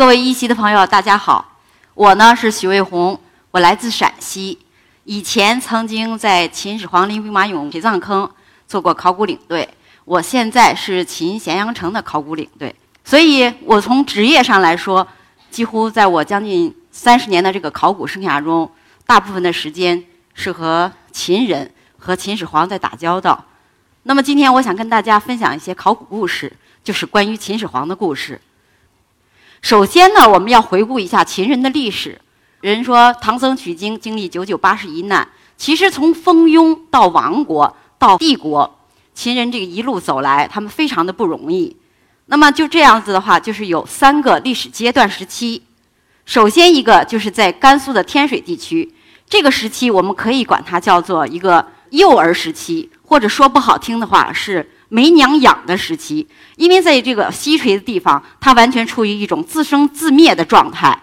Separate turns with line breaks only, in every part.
各位一席的朋友，大家好，我呢是许卫红，我来自陕西，以前曾经在秦始皇陵兵马俑陪葬坑做过考古领队，我现在是秦咸阳城的考古领队，所以我从职业上来说，几乎在我将近三十年的这个考古生涯中，大部分的时间是和秦人和秦始皇在打交道。那么今天我想跟大家分享一些考古故事，就是关于秦始皇的故事。首先呢，我们要回顾一下秦人的历史。人说唐僧取经经历九九八十一难，其实从蜂拥到亡国到帝国，秦人这个一路走来，他们非常的不容易。那么就这样子的话，就是有三个历史阶段时期。首先一个就是在甘肃的天水地区，这个时期我们可以管它叫做一个幼儿时期，或者说不好听的话是。没娘养的时期，因为在这个西陲的地方，它完全处于一种自生自灭的状态。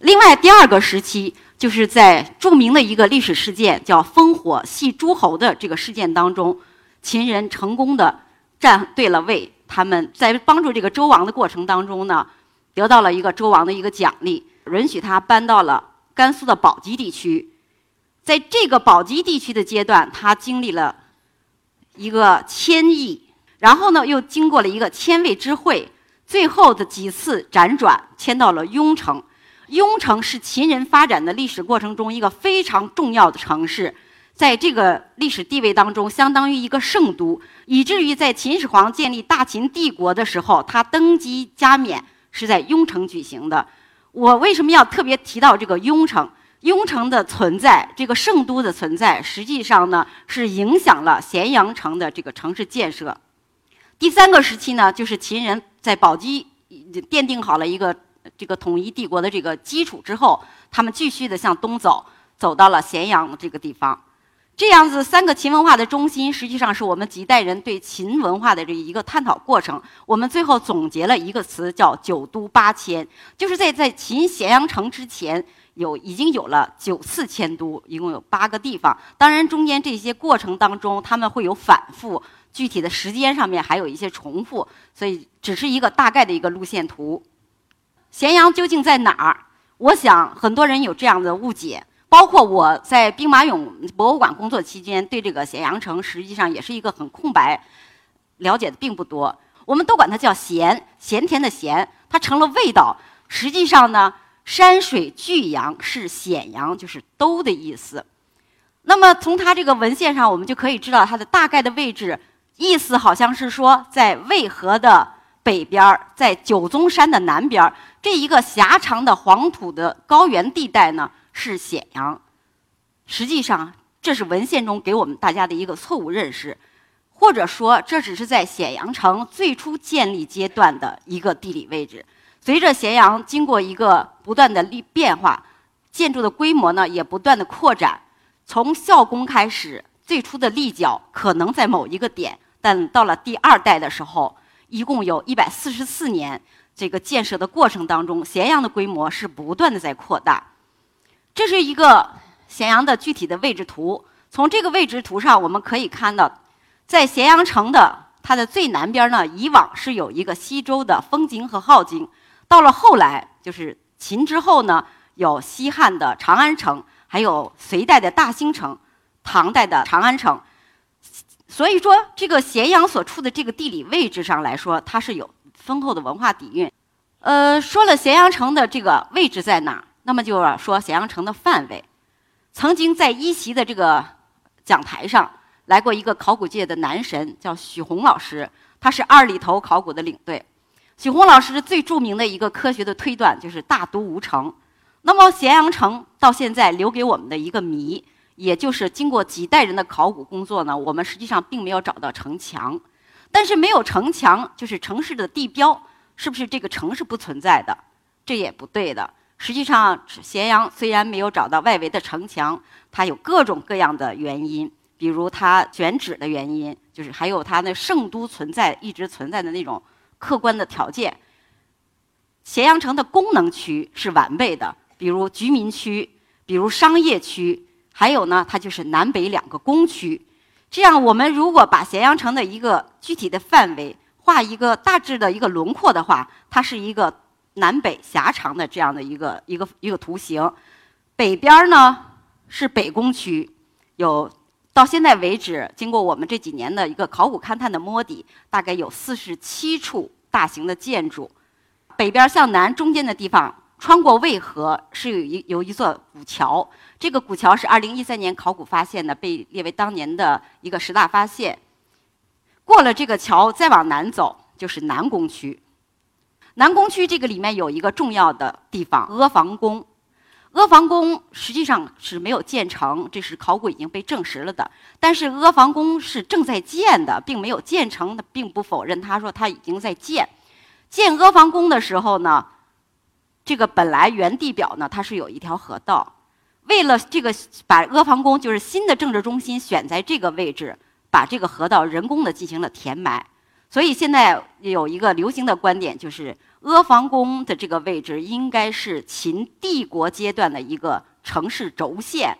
另外，第二个时期就是在著名的一个历史事件，叫烽火戏诸侯的这个事件当中，秦人成功的站对了位，他们在帮助这个周王的过程当中呢，得到了一个周王的一个奖励，允许他搬到了甘肃的宝鸡地区。在这个宝鸡地区的阶段，他经历了。一个千亿，然后呢，又经过了一个千位之会，最后的几次辗转，迁到了雍城。雍城是秦人发展的历史过程中一个非常重要的城市，在这个历史地位当中，相当于一个圣都，以至于在秦始皇建立大秦帝国的时候，他登基加冕是在雍城举行的。我为什么要特别提到这个雍城？雍城的存在，这个圣都的存在，实际上呢是影响了咸阳城的这个城市建设。第三个时期呢，就是秦人在宝鸡奠定好了一个这个统一帝国的这个基础之后，他们继续的向东走，走到了咸阳这个地方。这样子三个秦文化的中心，实际上是我们几代人对秦文化的这一个探讨过程。我们最后总结了一个词，叫“九都八迁”，就是在在秦咸阳城之前。有已经有了九次迁都，一共有八个地方。当然，中间这些过程当中，他们会有反复，具体的时间上面还有一些重复，所以只是一个大概的一个路线图。咸阳究竟在哪儿？我想很多人有这样的误解，包括我在兵马俑博物馆工作期间，对这个咸阳城实际上也是一个很空白，了解的并不多。我们都管它叫咸，咸甜的咸，它成了味道。实际上呢？山水俱阳是咸阳，就是都的意思。那么从它这个文献上，我们就可以知道它的大概的位置，意思好像是说在渭河的北边儿，在九宗山的南边儿，这一个狭长的黄土的高原地带呢是咸阳。实际上，这是文献中给我们大家的一个错误认识，或者说这只是在咸阳城最初建立阶段的一个地理位置。随着咸阳经过一个不断的历变化，建筑的规模呢也不断的扩展。从孝公开始，最初的立脚可能在某一个点，但到了第二代的时候，一共有一百四十四年这个建设的过程当中，咸阳的规模是不断的在扩大。这是一个咸阳的具体的位置图。从这个位置图上，我们可以看到，在咸阳城的它的最南边呢，以往是有一个西周的丰京和镐京。到了后来，就是秦之后呢，有西汉的长安城，还有隋代的大兴城，唐代的长安城。所以说，这个咸阳所处的这个地理位置上来说，它是有丰厚的文化底蕴。呃，说了咸阳城的这个位置在哪，那么就要说咸阳城的范围。曾经在一席的这个讲台上来过一个考古界的男神，叫许宏老师，他是二里头考古的领队。许宏老师最著名的一个科学的推断就是大都无城。那么咸阳城到现在留给我们的一个谜，也就是经过几代人的考古工作呢，我们实际上并没有找到城墙。但是没有城墙，就是城市的地标，是不是这个城是不存在的？这也不对的。实际上，咸阳虽然没有找到外围的城墙，它有各种各样的原因，比如它选址的原因，就是还有它那圣都存在一直存在的那种。客观的条件，咸阳城的功能区是完备的，比如居民区，比如商业区，还有呢，它就是南北两个工区。这样，我们如果把咸阳城的一个具体的范围画一个大致的一个轮廓的话，它是一个南北狭长的这样的一个一个一个图形。北边呢是北工区，有到现在为止，经过我们这几年的一个考古勘探的摸底，大概有四十七处大型的建筑。北边向南中间的地方。穿过渭河是有一有一座古桥，这个古桥是二零一三年考古发现的，被列为当年的一个十大发现。过了这个桥，再往南走就是南宫区。南宫区这个里面有一个重要的地方——阿房宫。阿房宫实际上是没有建成，这是考古已经被证实了的。但是阿房宫是正在建的，并没有建成，并不否认。他说他已经在建。建阿房宫的时候呢？这个本来原地表呢，它是有一条河道，为了这个把阿房宫就是新的政治中心选在这个位置，把这个河道人工的进行了填埋，所以现在有一个流行的观点，就是阿房宫的这个位置应该是秦帝国阶段的一个城市轴线。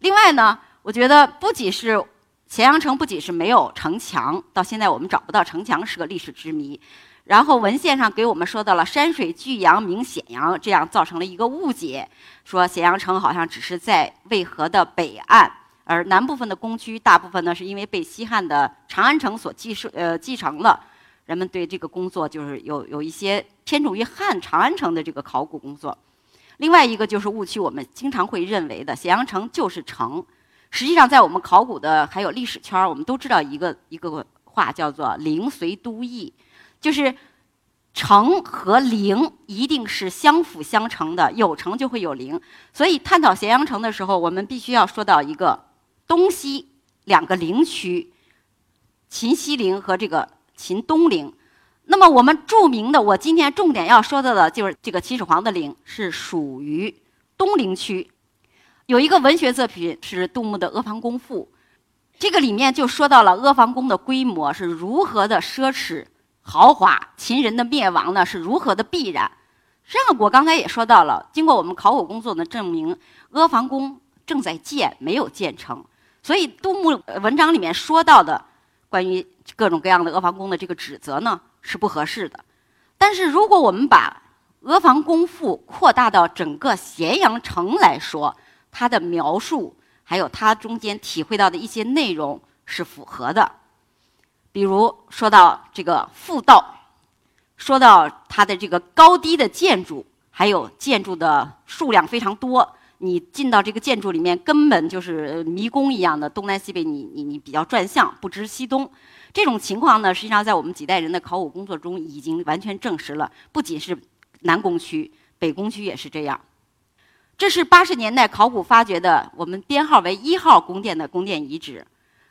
另外呢，我觉得不仅是咸阳城，不仅是没有城墙，到现在我们找不到城墙是个历史之谜。然后文献上给我们说到了山水巨阳明显阳，这样造成了一个误解，说咸阳城好像只是在渭河的北岸，而南部分的宫区大部分呢是因为被西汉的长安城所继受呃继承了，人们对这个工作就是有有一些偏重于汉长安城的这个考古工作。另外一个就是误区，我们经常会认为的咸阳城就是城，实际上在我们考古的还有历史圈儿，我们都知道一个一个话叫做陵随都邑。就是城和陵一定是相辅相成的，有城就会有陵。所以探讨咸阳城的时候，我们必须要说到一个东西两个陵区，秦西陵和这个秦东陵。那么我们著名的，我今天重点要说到的就是这个秦始皇的陵是属于东陵区。有一个文学作品是杜牧的《阿房宫赋》，这个里面就说到了阿房宫的规模是如何的奢侈。豪华秦人的灭亡呢是如何的必然？实际上，我刚才也说到了，经过我们考古工作的证明，阿房宫正在建，没有建成。所以，杜牧文章里面说到的关于各种各样的阿房宫的这个指责呢是不合适的。但是，如果我们把《阿房宫赋》扩大到整个咸阳城来说，它的描述还有它中间体会到的一些内容是符合的。比如说到这个复道，说到它的这个高低的建筑，还有建筑的数量非常多，你进到这个建筑里面，根本就是迷宫一样的，东南西北，你你你比较转向，不知西东。这种情况呢，实际上在我们几代人的考古工作中已经完全证实了，不仅是南宫区，北宫区也是这样。这是八十年代考古发掘的，我们编号为一号宫殿的宫殿遗址。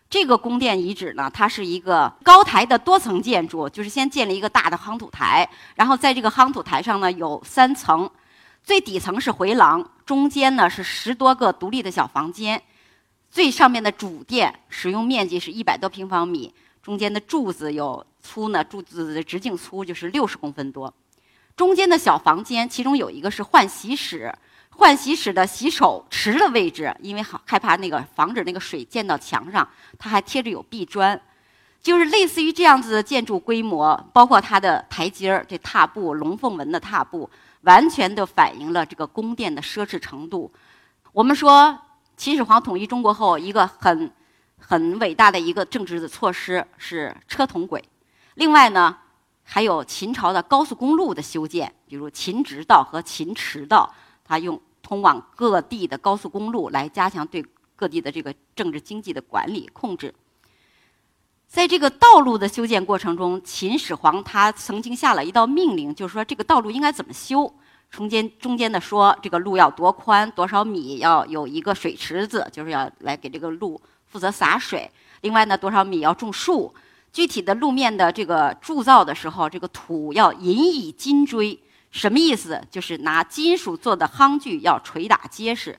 这个宫殿遗址呢，它是一个高台的多层建筑，就是先建了一个大的夯土台，然后在这个夯土台上呢有三层，最底层是回廊，中间呢是十多个独立的小房间，最上面的主殿使用面积是一百多平方米，中间的柱子有粗呢，柱子的直径粗就是六十公分多，中间的小房间其中有一个是换洗室。换洗室的洗手池的位置，因为好害怕那个防止那个水溅到墙上，它还贴着有壁砖，就是类似于这样子的建筑规模，包括它的台阶儿、这踏步龙凤纹的踏步，完全的反映了这个宫殿的奢侈程度。我们说秦始皇统一中国后，一个很很伟大的一个政治的措施是车同轨，另外呢，还有秦朝的高速公路的修建，比如秦直道和秦驰道。他用通往各地的高速公路来加强对各地的这个政治经济的管理控制。在这个道路的修建过程中，秦始皇他曾经下了一道命令，就是说这个道路应该怎么修。中间中间的说，这个路要多宽多少米，要有一个水池子，就是要来给这个路负责洒水。另外呢，多少米要种树。具体的路面的这个铸造的时候，这个土要引以金锥。什么意思？就是拿金属做的夯具要捶打结实。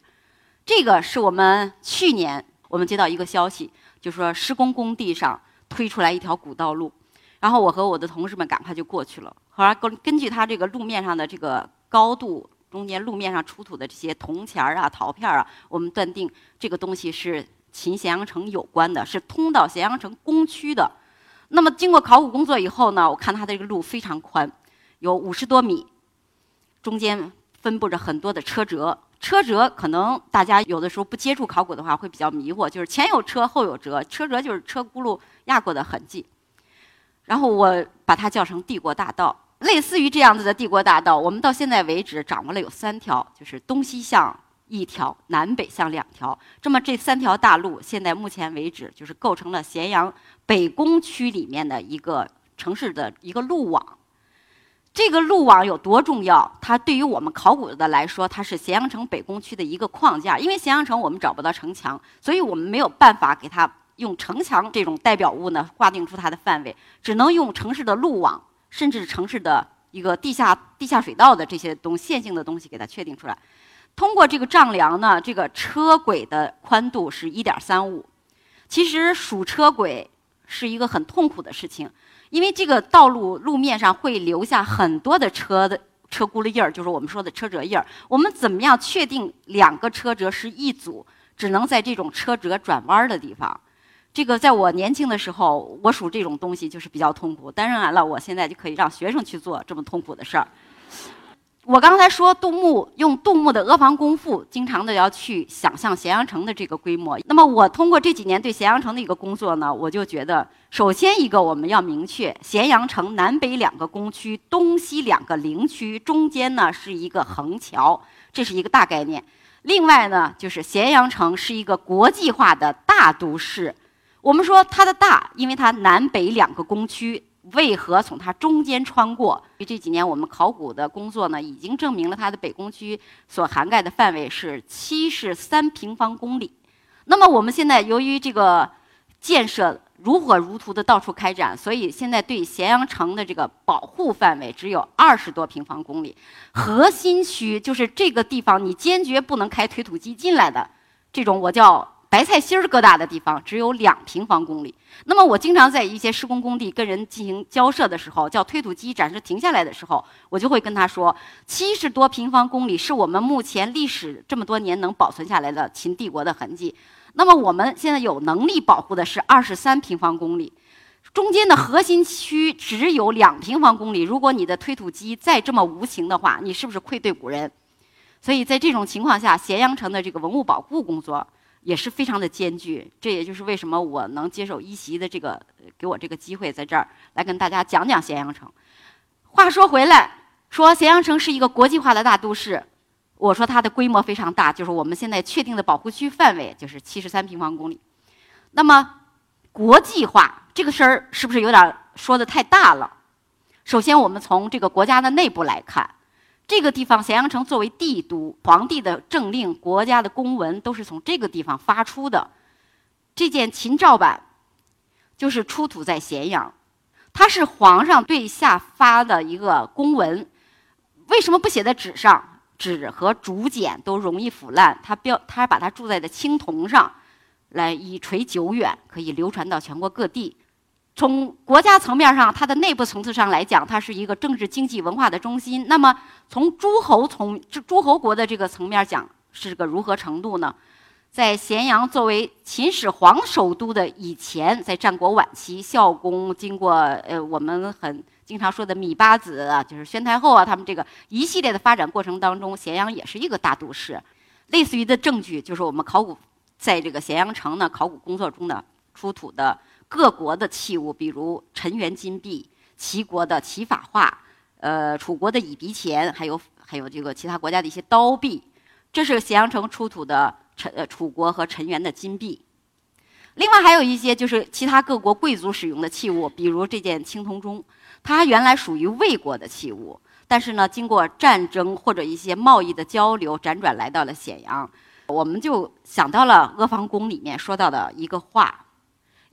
这个是我们去年我们接到一个消息，就说施工工地上推出来一条古道路，然后我和我的同事们赶快就过去了。后来根根据它这个路面上的这个高度，中间路面上出土的这些铜钱儿啊、陶片儿啊，我们断定这个东西是秦咸阳城有关的，是通到咸阳城宫区的。那么经过考古工作以后呢，我看它的这个路非常宽，有五十多米。中间分布着很多的车辙。车辙可能大家有的时候不接触考古的话会比较迷惑，就是前有车后有辙，车辙就是车轱辘压过的痕迹。然后我把它叫成帝国大道，类似于这样子的帝国大道，我们到现在为止掌握了有三条，就是东西向一条，南北向两条。这么这三条大路，现在目前为止就是构成了咸阳北工区里面的一个城市的一个路网。这个路网有多重要？它对于我们考古的来说，它是咸阳城北工区的一个框架。因为咸阳城我们找不到城墙，所以我们没有办法给它用城墙这种代表物呢划定出它的范围，只能用城市的路网，甚至城市的一个地下地下水道的这些东线性的东西给它确定出来。通过这个丈量呢，这个车轨的宽度是一点三五。其实数车轨是一个很痛苦的事情。因为这个道路路面上会留下很多的车的车轱辘印儿，就是我们说的车辙印儿。我们怎么样确定两个车辙是一组？只能在这种车辙转弯的地方。这个在我年轻的时候，我数这种东西就是比较痛苦。当然了，我现在就可以让学生去做这么痛苦的事儿。我刚才说杜牧用杜牧的阿房宫赋，经常的要去想象咸阳城的这个规模。那么我通过这几年对咸阳城的一个工作呢，我就觉得，首先一个我们要明确，咸阳城南北两个工区，东西两个陵区，中间呢是一个横桥，这是一个大概念。另外呢，就是咸阳城是一个国际化的大都市。我们说它的大，因为它南北两个工区。为何从它中间穿过？这几年我们考古的工作呢，已经证明了它的北工区所涵盖的范围是七十三平方公里。那么我们现在由于这个建设如火如荼的到处开展，所以现在对咸阳城的这个保护范围只有二十多平方公里。核心区就是这个地方，你坚决不能开推土机进来的这种，我叫。白菜心儿疙瘩的地方只有两平方公里。那么我经常在一些施工工地跟人进行交涉的时候，叫推土机暂时停下来的时候，我就会跟他说：七十多平方公里是我们目前历史这么多年能保存下来的秦帝国的痕迹。那么我们现在有能力保护的是二十三平方公里，中间的核心区只有两平方公里。如果你的推土机再这么无情的话，你是不是愧对古人？所以在这种情况下，咸阳城的这个文物保护工作。也是非常的艰巨，这也就是为什么我能接受一席的这个给我这个机会，在这儿来跟大家讲讲咸阳城。话说回来，说咸阳城是一个国际化的大都市，我说它的规模非常大，就是我们现在确定的保护区范围就是七十三平方公里。那么国际化这个事儿是不是有点说的太大了？首先，我们从这个国家的内部来看。这个地方，咸阳城作为帝都，皇帝的政令、国家的公文都是从这个地方发出的。这件秦诏版就是出土在咸阳，它是皇上对下发的一个公文。为什么不写在纸上？纸和竹简都容易腐烂，他标他把它铸在的青铜上，来以垂久远，可以流传到全国各地。从国家层面上，它的内部层次上来讲，它是一个政治、经济、文化的中心。那么，从诸侯从诸侯国的这个层面讲，是个如何程度呢？在咸阳作为秦始皇首都的以前，在战国晚期，孝公经过呃我们很经常说的芈八子啊，就是宣太后啊，他们这个一系列的发展过程当中，咸阳也是一个大都市。类似于的证据，就是我们考古在这个咸阳城呢考古工作中呢出土的。各国的器物，比如陈元金币、齐国的齐法画，呃，楚国的乙鼻钱，还有还有这个其他国家的一些刀币，这是咸阳城出土的陈呃楚国和陈元的金币。另外还有一些就是其他各国贵族使用的器物，比如这件青铜钟，它原来属于魏国的器物，但是呢，经过战争或者一些贸易的交流，辗转来到了咸阳，我们就想到了阿房宫里面说到的一个话。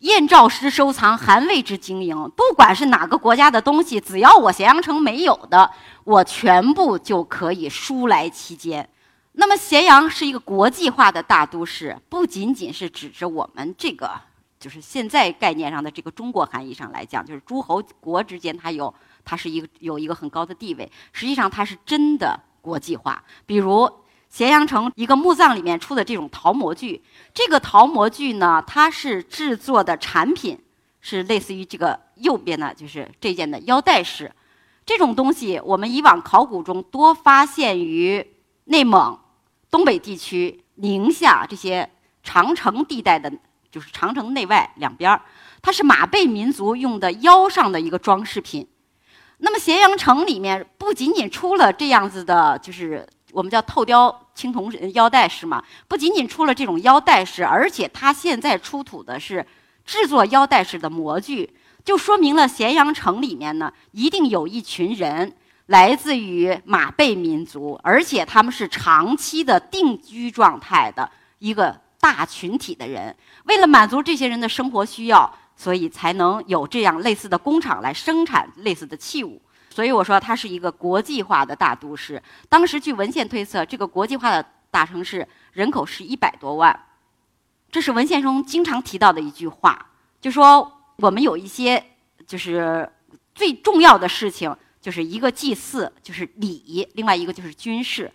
燕赵师收藏，韩魏之经营。不管是哪个国家的东西，只要我咸阳城没有的，我全部就可以输来其间。那么，咸阳是一个国际化的大都市，不仅仅是指着我们这个，就是现在概念上的这个中国含义上来讲，就是诸侯国之间它有，它是一个有一个很高的地位。实际上，它是真的国际化。比如。咸阳城一个墓葬里面出的这种陶模具，这个陶模具呢，它是制作的产品是类似于这个右边的，就是这件的腰带式。这种东西我们以往考古中多发现于内蒙、东北地区、宁夏这些长城地带的，就是长城内外两边，它是马背民族用的腰上的一个装饰品。那么咸阳城里面不仅仅出了这样子的，就是我们叫透雕青铜腰带式嘛，不仅仅出了这种腰带式，而且它现在出土的是制作腰带式的模具。就说明了咸阳城里面呢，一定有一群人来自于马背民族，而且他们是长期的定居状态的一个大群体的人。为了满足这些人的生活需要，所以才能有这样类似的工厂来生产类似的器物。所以我说它是一个国际化的大都市。当时据文献推测，这个国际化的大城市人口是一百多万。这是文献中经常提到的一句话，就说。我们有一些就是最重要的事情，就是一个祭祀，就是礼；另外一个就是军事。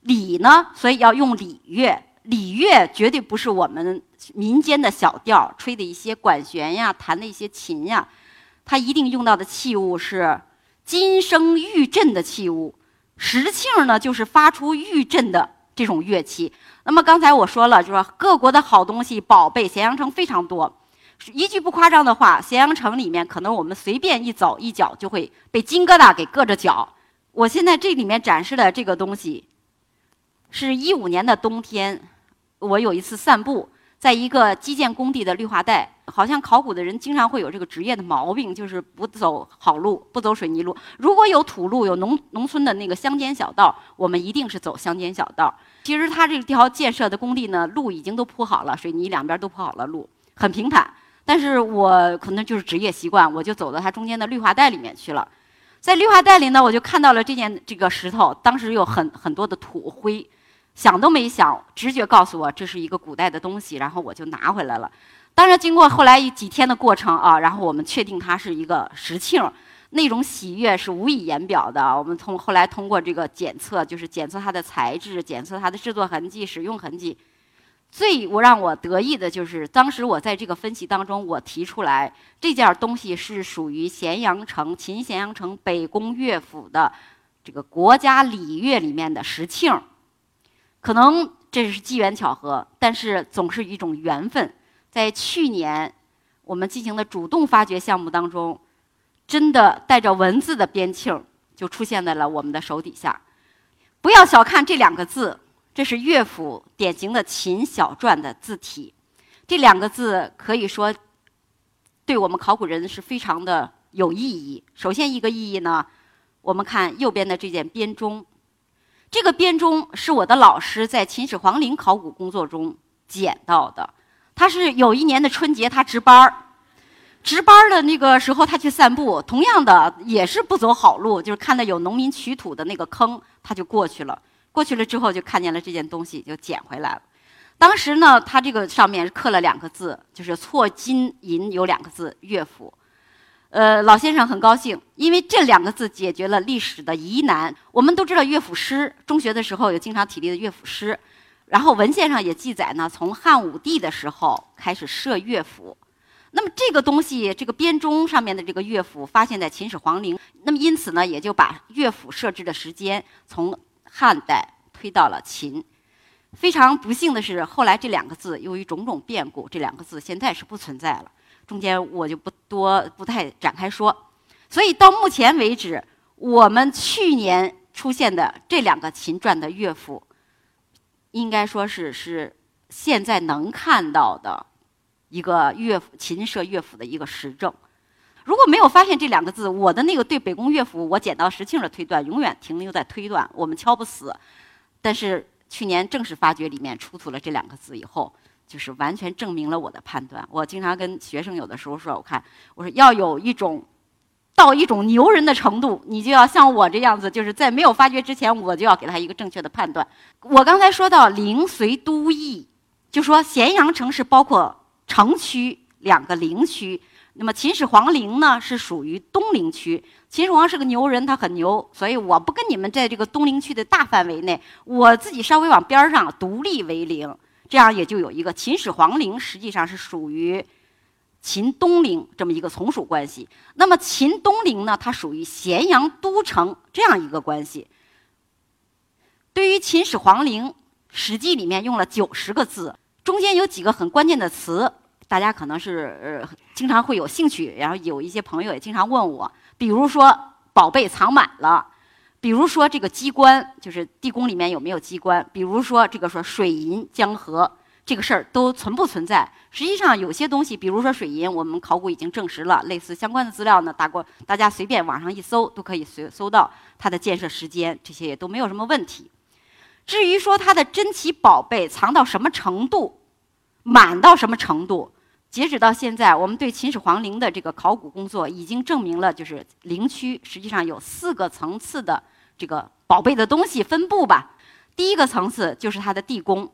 礼呢，所以要用礼乐。礼乐绝对不是我们民间的小调，吹的一些管弦呀，弹的一些琴呀。它一定用到的器物是金声玉振的器物。石磬呢，就是发出玉振的这种乐器。那么刚才我说了，就说各国的好东西、宝贝，咸阳城非常多。一句不夸张的话，咸阳城里面可能我们随便一走一脚就会被金疙瘩给硌着脚。我现在这里面展示的这个东西，是一五年的冬天，我有一次散步，在一个基建工地的绿化带。好像考古的人经常会有这个职业的毛病，就是不走好路，不走水泥路。如果有土路，有农农村的那个乡间小道，我们一定是走乡间小道。其实它这条建设的工地呢，路已经都铺好了，水泥两边都铺好了路，很平坦。但是我可能就是职业习惯，我就走到它中间的绿化带里面去了。在绿化带里呢，我就看到了这件这个石头，当时有很很多的土灰，想都没想，直觉告诉我这是一个古代的东西，然后我就拿回来了。当然，经过后来几天的过程啊，然后我们确定它是一个石磬，那种喜悦是无以言表的。我们通后来通过这个检测，就是检测它的材质，检测它的制作痕迹、使用痕迹。最我让我得意的就是，当时我在这个分析当中，我提出来这件东西是属于咸阳城秦咸阳城北宫乐府的这个国家礼乐里面的石磬。可能这是机缘巧合，但是总是一种缘分。在去年我们进行的主动发掘项目当中，真的带着文字的边磬就出现在了我们的手底下。不要小看这两个字。这是乐府典型的秦小篆的字体，这两个字可以说对我们考古人是非常的有意义。首先一个意义呢，我们看右边的这件编钟，这个编钟是我的老师在秦始皇陵考古工作中捡到的。他是有一年的春节，他值班儿，值班儿的那个时候他去散步，同样的也是不走好路，就是看到有农民取土的那个坑，他就过去了。过去了之后，就看见了这件东西，就捡回来了。当时呢，他这个上面刻了两个字，就是错金银有两个字“乐府”。呃，老先生很高兴，因为这两个字解决了历史的疑难。我们都知道乐府诗，中学的时候有经常体力的乐府诗，然后文献上也记载呢，从汉武帝的时候开始设乐府。那么这个东西，这个编钟上面的这个乐府发现在秦始皇陵，那么因此呢，也就把乐府设置的时间从。汉代推到了秦，非常不幸的是，后来这两个字由于种种变故，这两个字现在是不存在了。中间我就不多不太展开说。所以到目前为止，我们去年出现的这两个秦传的乐府，应该说是是现在能看到的一个乐府秦设乐府的一个实证。如果没有发现这两个字，我的那个对北宫乐府我捡到石磬的推断永远停留在推断，我们敲不死。但是去年正式发掘里面出土了这两个字以后，就是完全证明了我的判断。我经常跟学生有的时候说，我看我说要有一种到一种牛人的程度，你就要像我这样子，就是在没有发掘之前，我就要给他一个正确的判断。我刚才说到陵随都邑，就说咸阳城是包括城区两个陵区。那么秦始皇陵呢是属于东陵区，秦始皇是个牛人，他很牛，所以我不跟你们在这个东陵区的大范围内，我自己稍微往边儿上独立为陵，这样也就有一个秦始皇陵实际上是属于秦东陵这么一个从属关系。那么秦东陵呢，它属于咸阳都城这样一个关系。对于秦始皇陵，《史记》里面用了九十个字，中间有几个很关键的词，大家可能是呃经常会有兴趣，然后有一些朋友也经常问我，比如说宝贝藏满了，比如说这个机关，就是地宫里面有没有机关，比如说这个说水银江河。这个事儿都存不存在？实际上，有些东西，比如说水银，我们考古已经证实了，类似相关的资料呢，大过大家随便网上一搜，都可以随搜到它的建设时间，这些也都没有什么问题。至于说它的珍奇宝贝藏到什么程度，满到什么程度，截止到现在，我们对秦始皇陵的这个考古工作已经证明了，就是陵区实际上有四个层次的这个宝贝的东西分布吧。第一个层次就是它的地宫。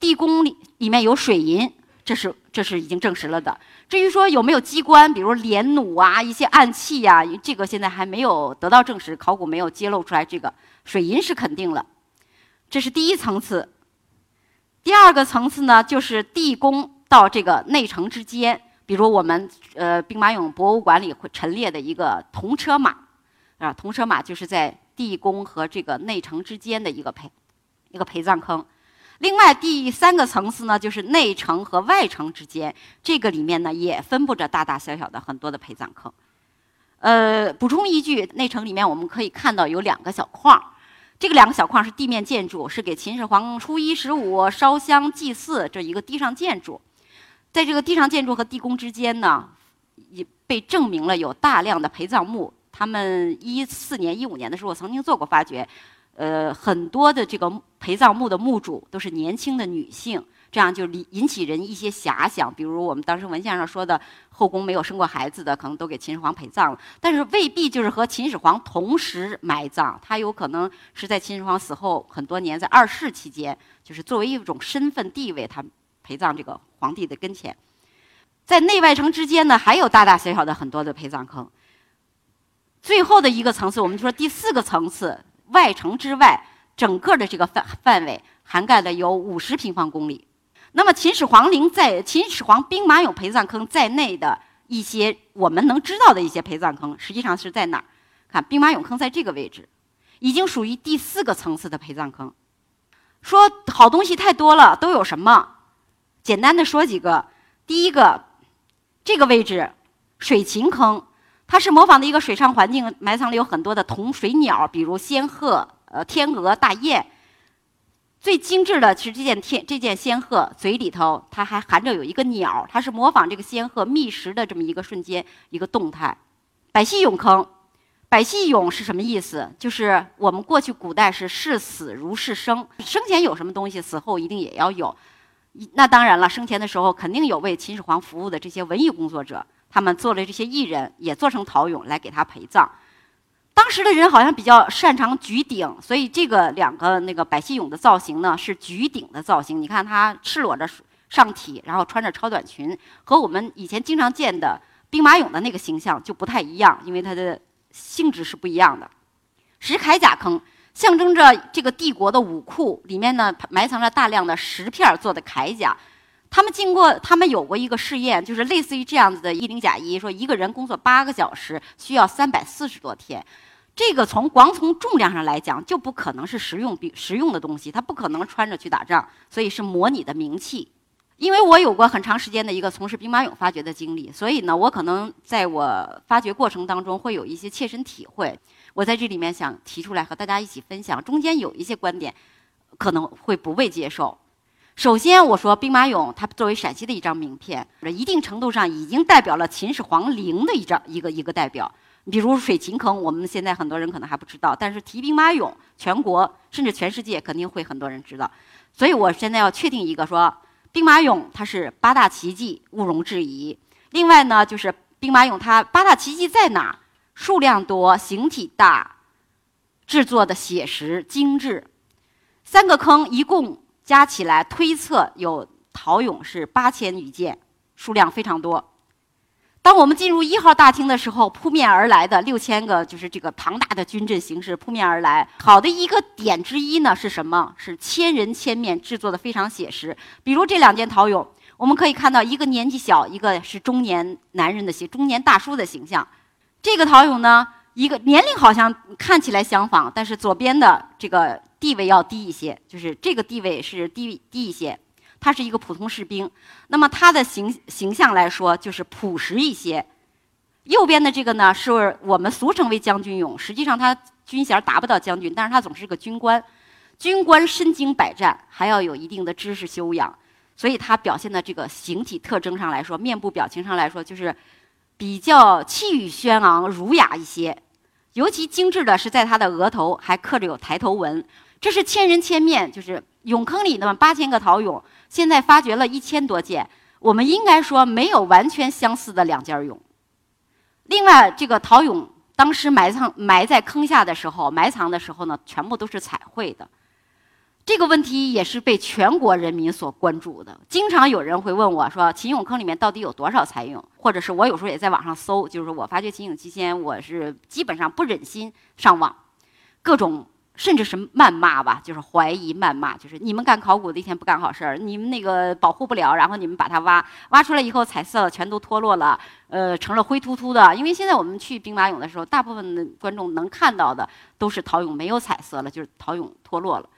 地宫里里面有水银，这是这是已经证实了的。至于说有没有机关，比如连弩啊、一些暗器呀，这个现在还没有得到证实，考古没有揭露出来。这个水银是肯定了，这是第一层次。第二个层次呢，就是地宫到这个内城之间，比如我们呃兵马俑博物馆里会陈列的一个铜车马，啊，铜车马就是在地宫和这个内城之间的一个陪一个陪葬坑。另外第三个层次呢，就是内城和外城之间，这个里面呢也分布着大大小小的很多的陪葬坑。呃，补充一句，内城里面我们可以看到有两个小框，这个两个小框是地面建筑，是给秦始皇初一十五烧香祭祀这一个地上建筑。在这个地上建筑和地宫之间呢，也被证明了有大量的陪葬墓。他们一四年、一五年的时候我曾经做过发掘。呃，很多的这个陪葬墓的墓主都是年轻的女性，这样就引起人一些遐想。比如我们当时文献上说的，后宫没有生过孩子的，可能都给秦始皇陪葬了。但是未必就是和秦始皇同时埋葬，他有可能是在秦始皇死后很多年，在二世期间，就是作为一种身份地位，他陪葬这个皇帝的跟前。在内外城之间呢，还有大大小小的很多的陪葬坑。最后的一个层次，我们就说第四个层次。外城之外，整个的这个范范围涵盖了有五十平方公里。那么，秦始皇陵在秦始皇兵马俑陪葬坑在内的一些我们能知道的一些陪葬坑，实际上是在哪儿？看兵马俑坑在这个位置，已经属于第四个层次的陪葬坑。说好东西太多了，都有什么？简单的说几个。第一个，这个位置水禽坑。它是模仿的一个水上环境，埋藏了有很多的铜水鸟，比如仙鹤、呃天鹅、大雁。最精致的是这件天这件仙鹤嘴里头，它还含着有一个鸟，它是模仿这个仙鹤觅食的这么一个瞬间一个动态。百戏俑坑，百戏俑是什么意思？就是我们过去古代是视死如视生，生前有什么东西，死后一定也要有。那当然了，生前的时候肯定有为秦始皇服务的这些文艺工作者。他们做了这些艺人，也做成陶俑来给他陪葬。当时的人好像比较擅长举鼎，所以这个两个那个百戏俑的造型呢是举鼎的造型。你看他赤裸着上体，然后穿着超短裙，和我们以前经常见的兵马俑的那个形象就不太一样，因为它的性质是不一样的。石铠甲坑象征着这个帝国的武库，里面呢埋藏着大量的石片做的铠甲。他们经过，他们有过一个试验，就是类似于这样子的一零甲一，说一个人工作八个小时需要三百四十多天，这个从光从重量上来讲就不可能是实用比实用的东西，它不可能穿着去打仗，所以是模拟的名器。因为我有过很长时间的一个从事兵马俑发掘的经历，所以呢，我可能在我发掘过程当中会有一些切身体会，我在这里面想提出来和大家一起分享，中间有一些观点可能会不被接受。首先，我说兵马俑，它作为陕西的一张名片，一定程度上已经代表了秦始皇陵的一张一个一个代表。比如水禽坑，我们现在很多人可能还不知道，但是提兵马俑，全国甚至全世界肯定会很多人知道。所以我现在要确定一个，说兵马俑它是八大奇迹，毋容置疑。另外呢，就是兵马俑它八大奇迹在哪？数量多，形体大，制作的写实精致。三个坑一共。加起来推测有陶俑是八千余件，数量非常多。当我们进入一号大厅的时候，扑面而来的六千个就是这个庞大的军阵形式扑面而来。好的一个点之一呢是什么？是千人千面制作的非常写实。比如这两件陶俑，我们可以看到一个年纪小，一个是中年男人的形，中年大叔的形象。这个陶俑呢，一个年龄好像看起来相仿，但是左边的这个地位要低一些，就是这个地位是低低一些。他是一个普通士兵，那么他的形形象来说就是朴实一些。右边的这个呢，是我们俗称为将军俑，实际上他军衔达不到将军，但是他总是个军官。军官身经百战，还要有一定的知识修养，所以他表现的这个形体特征上来说，面部表情上来说，就是比较气宇轩昂、儒雅一些。尤其精致的是在他的额头还刻着有抬头纹，这是千人千面，就是俑坑里那么八千个陶俑，现在发掘了一千多件，我们应该说没有完全相似的两件俑。另外，这个陶俑当时埋藏埋在坑下的时候，埋藏的时候呢，全部都是彩绘的。这个问题也是被全国人民所关注的。经常有人会问我说：“秦俑坑里面到底有多少彩俑？”或者是我有时候也在网上搜，就是我发掘秦俑期间，我是基本上不忍心上网，各种甚至是谩骂吧，就是怀疑、谩骂，就是你们干考古的一天不干好事儿，你们那个保护不了，然后你们把它挖挖出来以后，彩色全都脱落了，呃，成了灰秃秃的。因为现在我们去兵马俑的时候，大部分的观众能看到的都是陶俑没有彩色了，就是陶俑脱落了。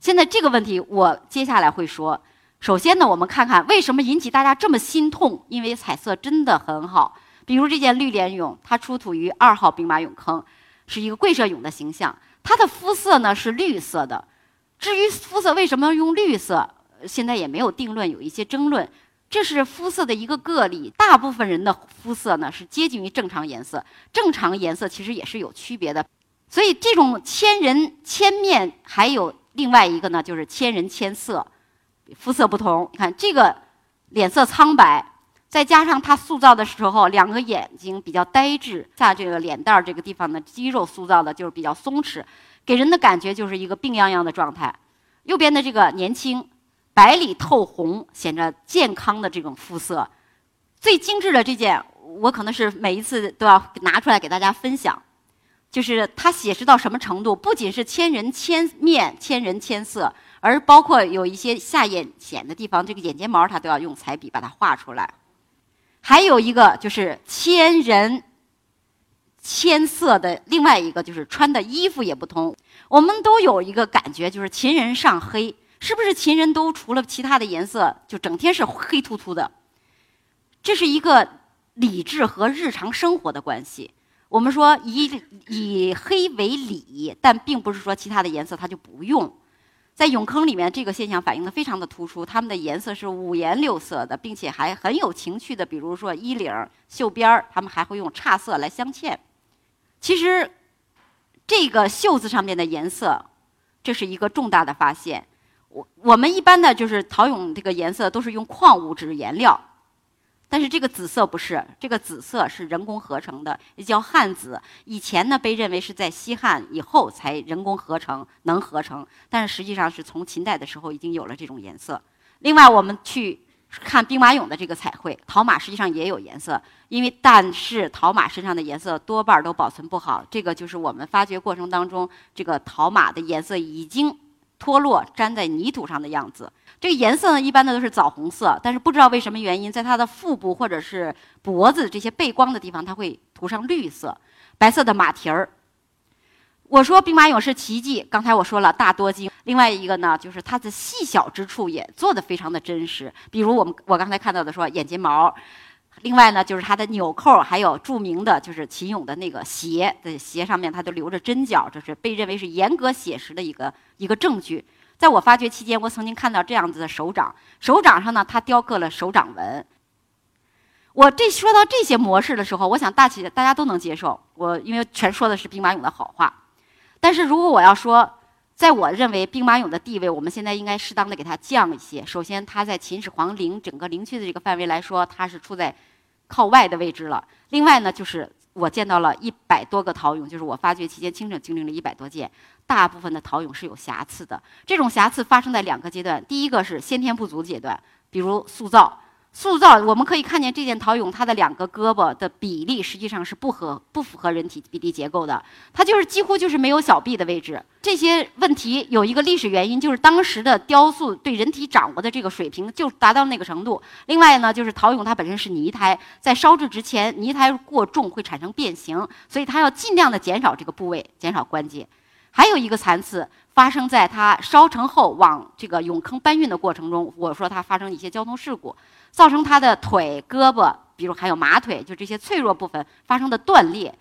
现在这个问题，我接下来会说。首先呢，我们看看为什么引起大家这么心痛？因为彩色真的很好。比如这件绿莲俑，它出土于二号兵马俑坑，是一个跪射俑的形象。它的肤色呢是绿色的。至于肤色为什么要用绿色，现在也没有定论，有一些争论。这是肤色的一个个例，大部分人的肤色呢是接近于正常颜色。正常颜色其实也是有区别的。所以这种千人千面还有。另外一个呢，就是千人千色，肤色不同。你看这个脸色苍白，再加上他塑造的时候，两个眼睛比较呆滞，下这个脸蛋儿这个地方的肌肉塑造的就是比较松弛，给人的感觉就是一个病殃殃的状态。右边的这个年轻，白里透红，显着健康的这种肤色。最精致的这件，我可能是每一次都要拿出来给大家分享。就是它写实到什么程度？不仅是千人千面、千人千色，而包括有一些下眼睑的地方，这个眼睫毛它都要用彩笔把它画出来。还有一个就是千人千色的，另外一个就是穿的衣服也不同。我们都有一个感觉，就是秦人上黑，是不是秦人都除了其他的颜色，就整天是黑秃秃的？这是一个理智和日常生活的关系。我们说以以黑为礼，但并不是说其他的颜色它就不用。在俑坑里面，这个现象反映的非常的突出，它们的颜色是五颜六色的，并且还很有情趣的。比如说衣领、袖边儿，他们还会用差色来镶嵌。其实，这个袖子上面的颜色，这是一个重大的发现。我我们一般的就是陶俑这个颜色都是用矿物质颜料。但是这个紫色不是，这个紫色是人工合成的，也叫汉紫。以前呢，被认为是在西汉以后才人工合成，能合成。但是实际上是从秦代的时候已经有了这种颜色。另外，我们去看兵马俑的这个彩绘，陶马实际上也有颜色，因为但是陶马身上的颜色多半都保存不好。这个就是我们发掘过程当中，这个陶马的颜色已经脱落，粘在泥土上的样子。这个颜色呢，一般的都是枣红色，但是不知道为什么原因，在它的腹部或者是脖子这些背光的地方，它会涂上绿色、白色的马蹄儿。我说兵马俑是奇迹，刚才我说了大多金，另外一个呢，就是它的细小之处也做得非常的真实，比如我们我刚才看到的说眼睫毛，另外呢就是它的纽扣，还有著名的就是秦俑的那个鞋的鞋上面它都留着针脚，这是被认为是严格写实的一个一个证据。在我发掘期间，我曾经看到这样子的手掌，手掌上呢，它雕刻了手掌纹。我这说到这些模式的时候，我想大体大家都能接受。我因为全说的是兵马俑的好话，但是如果我要说，在我认为兵马俑的地位，我们现在应该适当的给它降一些。首先，它在秦始皇陵整个陵区的这个范围来说，它是处在靠外的位置了。另外呢，就是。我见到了一百多个陶俑，就是我发掘期间，清整经历了一百多件，大部分的陶俑是有瑕疵的。这种瑕疵发生在两个阶段，第一个是先天不足阶段，比如塑造，塑造，我们可以看见这件陶俑，它的两个胳膊的比例实际上是不合、不符合人体比例结构的。它就是几乎就是没有小臂的位置。这些问题有一个历史原因，就是当时的雕塑对人体掌握的这个水平就达到那个程度。另外呢，就是陶俑它本身是泥胎，在烧制之前，泥胎过重会产生变形，所以它要尽量的减少这个部位，减少关节。还有一个残次。发生在他烧成后往这个俑坑搬运的过程中，我说他发生一些交通事故，造成他的腿、胳膊，比如还有马腿，就这些脆弱部分发生的断裂。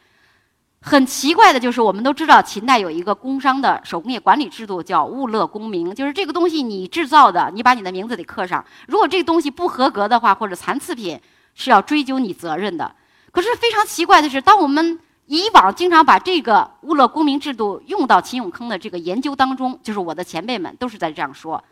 很奇怪的就是，我们都知道秦代有一个工商的手工业管理制度，叫物勒功名，就是这个东西你制造的，你把你的名字得刻上。如果这个东西不合格的话，或者残次品，是要追究你责任的。可是非常奇怪的是，当我们以往经常把这个物勒功名制度用到秦俑坑的这个研究当中，就是我的前辈们都是在这样说。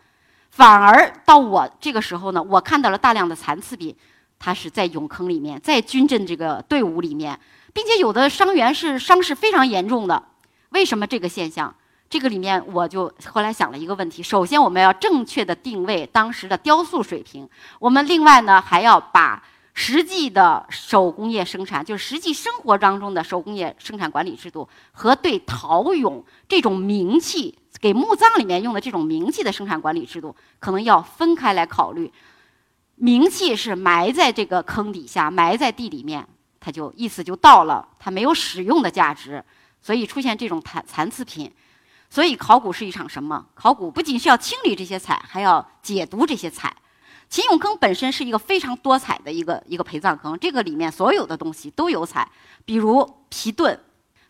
反而到我这个时候呢，我看到了大量的残次品，它是在俑坑里面，在军阵这个队伍里面，并且有的伤员是伤势非常严重的。为什么这个现象？这个里面我就后来想了一个问题：首先，我们要正确的定位当时的雕塑水平；我们另外呢，还要把。实际的手工业生产，就是实际生活当中的手工业生产管理制度，和对陶俑这种名器给墓葬里面用的这种名器的生产管理制度，可能要分开来考虑。名器是埋在这个坑底下，埋在地里面，它就意思就到了，它没有使用的价值，所以出现这种残残次品。所以考古是一场什么？考古不仅是要清理这些彩，还要解读这些彩。秦俑坑本身是一个非常多彩的一个一个陪葬坑，这个里面所有的东西都有彩，比如皮盾，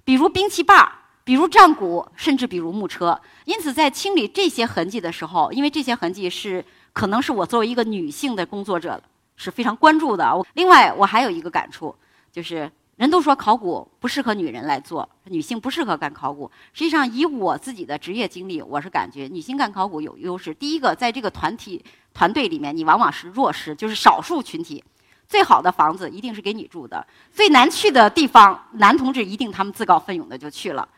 比如兵器把儿，比如战鼓，甚至比如木车。因此，在清理这些痕迹的时候，因为这些痕迹是可能是我作为一个女性的工作者是非常关注的。另外，我还有一个感触，就是。人都说考古不适合女人来做，女性不适合干考古。实际上，以我自己的职业经历，我是感觉女性干考古有优势。第一个，在这个团体团队里面，你往往是弱势，就是少数群体。最好的房子一定是给你住的，最难去的地方，男同志一定他们自告奋勇的就去了。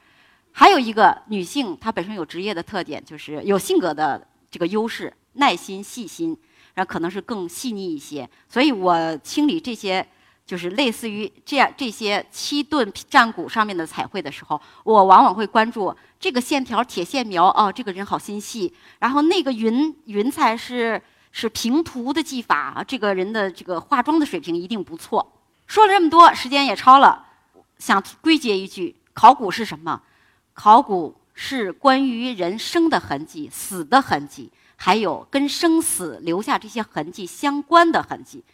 还有一个，女性她本身有职业的特点，就是有性格的这个优势，耐心、细心，然后可能是更细腻一些。所以我清理这些。就是类似于这样这些七盾战鼓上面的彩绘的时候，我往往会关注这个线条铁线描哦，这个人好心细。然后那个云云彩是是平涂的技法，这个人的这个化妆的水平一定不错。说了这么多，时间也超了，想归结一句：考古是什么？考古是关于人生的痕迹、死的痕迹，还有跟生死留下这些痕迹相关的痕迹。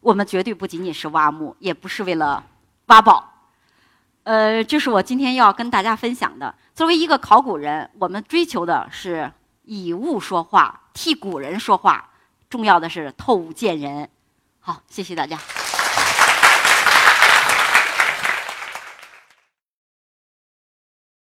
我们绝对不仅仅是挖墓，也不是为了挖宝，呃，这是我今天要跟大家分享的。作为一个考古人，我们追求的是以物说话，替古人说话，重要的是透物见人。好，谢谢大家。